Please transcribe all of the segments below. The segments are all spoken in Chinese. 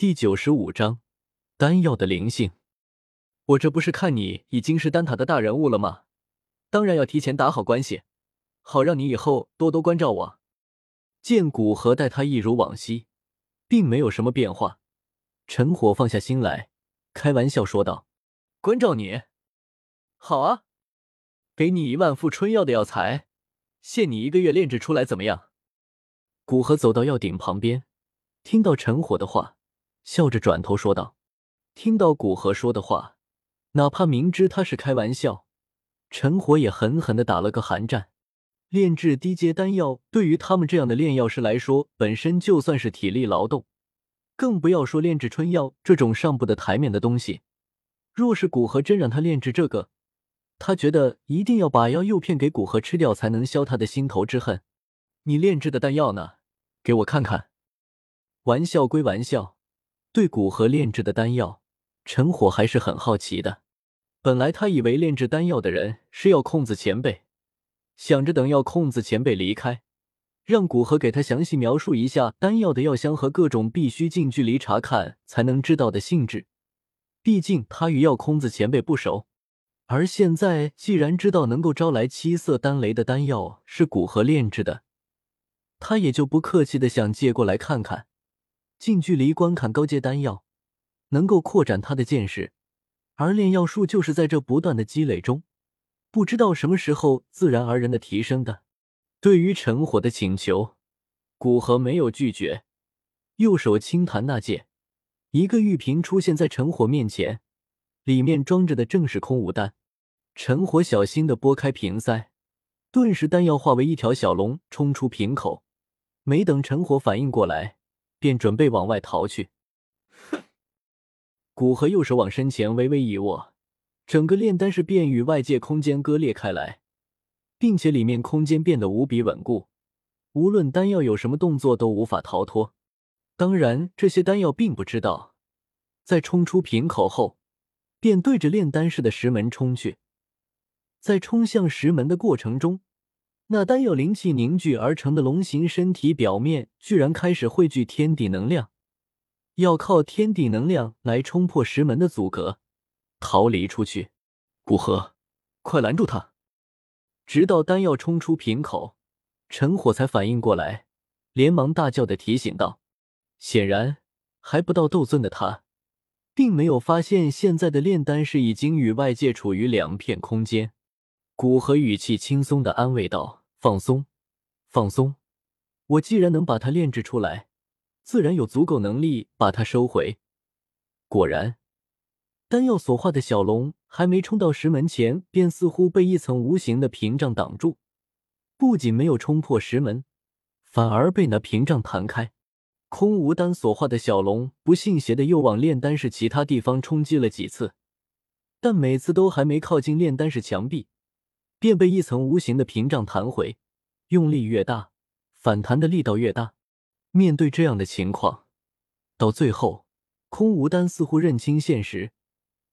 第九十五章丹药的灵性。我这不是看你已经是丹塔的大人物了吗？当然要提前打好关系，好让你以后多多关照我。见古河待他一如往昔，并没有什么变化，陈火放下心来，开玩笑说道：“关照你，好啊，给你一万副春药的药材，限你一个月炼制出来，怎么样？”古河走到药鼎旁边，听到陈火的话。笑着转头说道：“听到古河说的话，哪怕明知他是开玩笑，陈火也狠狠的打了个寒战。炼制低阶丹药对于他们这样的炼药师来说，本身就算是体力劳动，更不要说炼制春药这种上不得台面的东西。若是古河真让他炼制这个，他觉得一定要把药诱骗给古河吃掉，才能消他的心头之恨。你炼制的丹药呢？给我看看。玩笑归玩笑。”对古河炼制的丹药，陈火还是很好奇的。本来他以为炼制丹药的人是药空子前辈，想着等药空子前辈离开，让古河给他详细描述一下丹药的药香和各种必须近距离查看才能知道的性质。毕竟他与药空子前辈不熟，而现在既然知道能够招来七色丹雷的丹药是古河炼制的，他也就不客气的想借过来看看。近距离观看高阶丹药，能够扩展他的见识，而炼药术就是在这不断的积累中，不知道什么时候自然而然的提升的。对于陈火的请求，古河没有拒绝，右手轻弹那剑，一个玉瓶出现在陈火面前，里面装着的正是空无丹。陈火小心的拨开瓶塞，顿时丹药化为一条小龙冲出瓶口，没等陈火反应过来。便准备往外逃去，哼！古河右手往身前微微一握，整个炼丹室便与外界空间割裂开来，并且里面空间变得无比稳固，无论丹药有什么动作都无法逃脱。当然，这些丹药并不知道，在冲出瓶口后，便对着炼丹室的石门冲去。在冲向石门的过程中。那丹药灵气凝聚而成的龙形身体表面，居然开始汇聚天地能量，要靠天地能量来冲破石门的阻隔，逃离出去。古河，快拦住他！直到丹药冲出瓶口，陈火才反应过来，连忙大叫的提醒道：“显然，还不到斗尊的他，并没有发现现在的炼丹室已经与外界处于两片空间。”古河语气轻松的安慰道。放松，放松！我既然能把它炼制出来，自然有足够能力把它收回。果然，丹药所化的小龙还没冲到石门前，便似乎被一层无形的屏障挡住。不仅没有冲破石门，反而被那屏障弹开。空无丹所化的小龙不信邪的又往炼丹室其他地方冲击了几次，但每次都还没靠近炼丹室墙壁。便被一层无形的屏障弹回，用力越大，反弹的力道越大。面对这样的情况，到最后，空无丹似乎认清现实，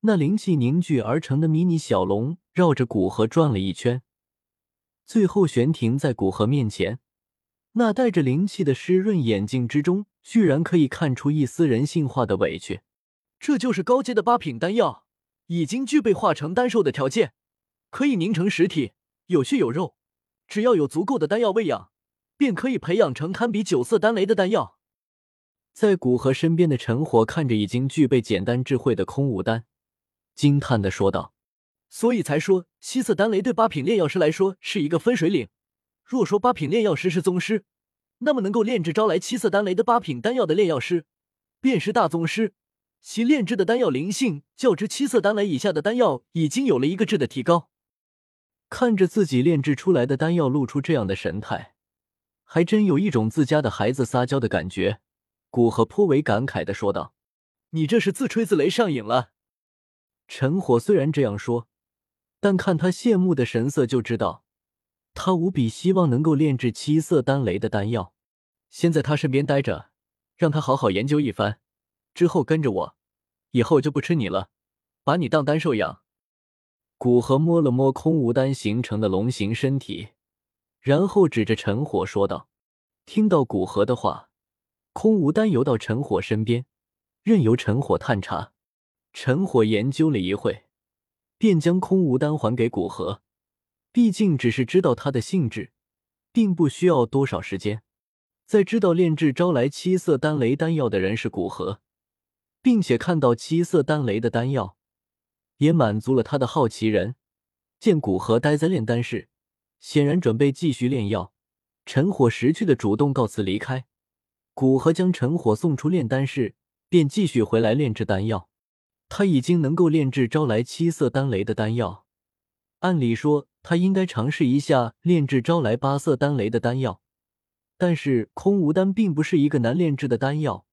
那灵气凝聚而成的迷你小龙绕着古河转了一圈，最后悬停在古河面前。那带着灵气的湿润眼睛之中，居然可以看出一丝人性化的委屈。这就是高阶的八品丹药，已经具备化成丹兽的条件。可以凝成实体，有血有肉，只要有足够的丹药喂养，便可以培养成堪比九色丹雷的丹药。在古河身边的陈火看着已经具备简单智慧的空无丹，惊叹的说道：“所以才说七色丹雷对八品炼药师来说是一个分水岭。若说八品炼药师是宗师，那么能够炼制招来七色丹雷的八品丹药的炼药师，便是大宗师。其炼制的丹药灵性较之七色丹雷以下的丹药已经有了一个质的提高。”看着自己炼制出来的丹药露出这样的神态，还真有一种自家的孩子撒娇的感觉。古河颇为感慨的说道：“你这是自吹自擂上瘾了。”陈火虽然这样说，但看他羡慕的神色就知道，他无比希望能够炼制七色丹雷的丹药。先在他身边待着，让他好好研究一番，之后跟着我，以后就不吃你了，把你当丹兽养。古河摸了摸空无丹形成的龙形身体，然后指着陈火说道：“听到古河的话，空无丹游到陈火身边，任由陈火探查。陈火研究了一会，便将空无丹还给古河。毕竟只是知道它的性质，并不需要多少时间。在知道炼制招来七色丹雷丹药的人是古河，并且看到七色丹雷的丹药，也满足了他的好奇。人见古河待在炼丹室，显然准备继续炼药。陈火识趣的主动告辞离开。古河将陈火送出炼丹室，便继续回来炼制丹药。他已经能够炼制招来七色丹雷的丹药，按理说他应该尝试一下炼制招来八色丹雷的丹药。但是空无丹并不是一个难炼制的丹药，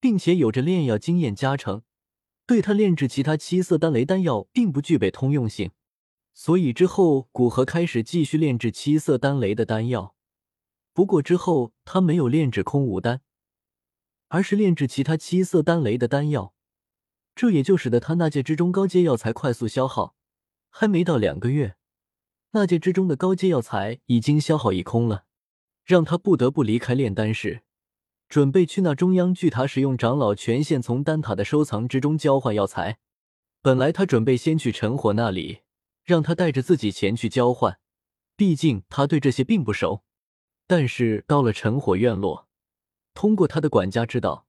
并且有着炼药经验加成，对他炼制其他七色丹雷丹药并不具备通用性。所以之后古河开始继续炼制七色丹雷的丹药。不过之后他没有炼制空无丹，而是炼制其他七色丹雷的丹药。这也就使得他那戒之中高阶药材快速消耗，还没到两个月，那戒之中的高阶药材已经消耗一空了，让他不得不离开炼丹室，准备去那中央巨塔使用长老权限从丹塔的收藏之中交换药材。本来他准备先去陈火那里，让他带着自己前去交换，毕竟他对这些并不熟。但是到了陈火院落，通过他的管家知道。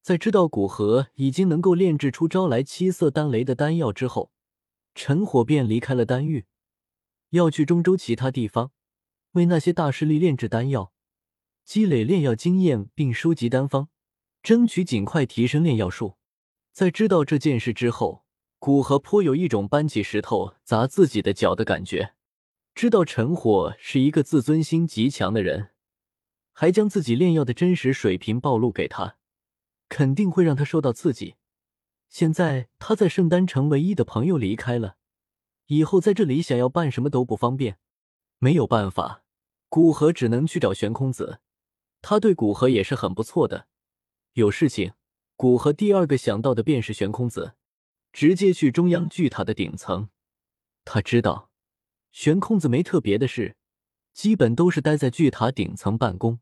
在知道古河已经能够炼制出招来七色丹雷的丹药之后，陈火便离开了丹域，要去中州其他地方为那些大势力炼制丹药，积累炼药经验，并收集丹方，争取尽快提升炼药术。在知道这件事之后，古河颇有一种搬起石头砸自己的脚的感觉。知道陈火是一个自尊心极强的人，还将自己炼药的真实水平暴露给他。肯定会让他受到刺激。现在他在圣丹城唯一的朋友离开了，以后在这里想要办什么都不方便。没有办法，古河只能去找玄空子。他对古河也是很不错的。有事情，古河第二个想到的便是玄空子，直接去中央巨塔的顶层。他知道，玄空子没特别的事，基本都是待在巨塔顶层办公。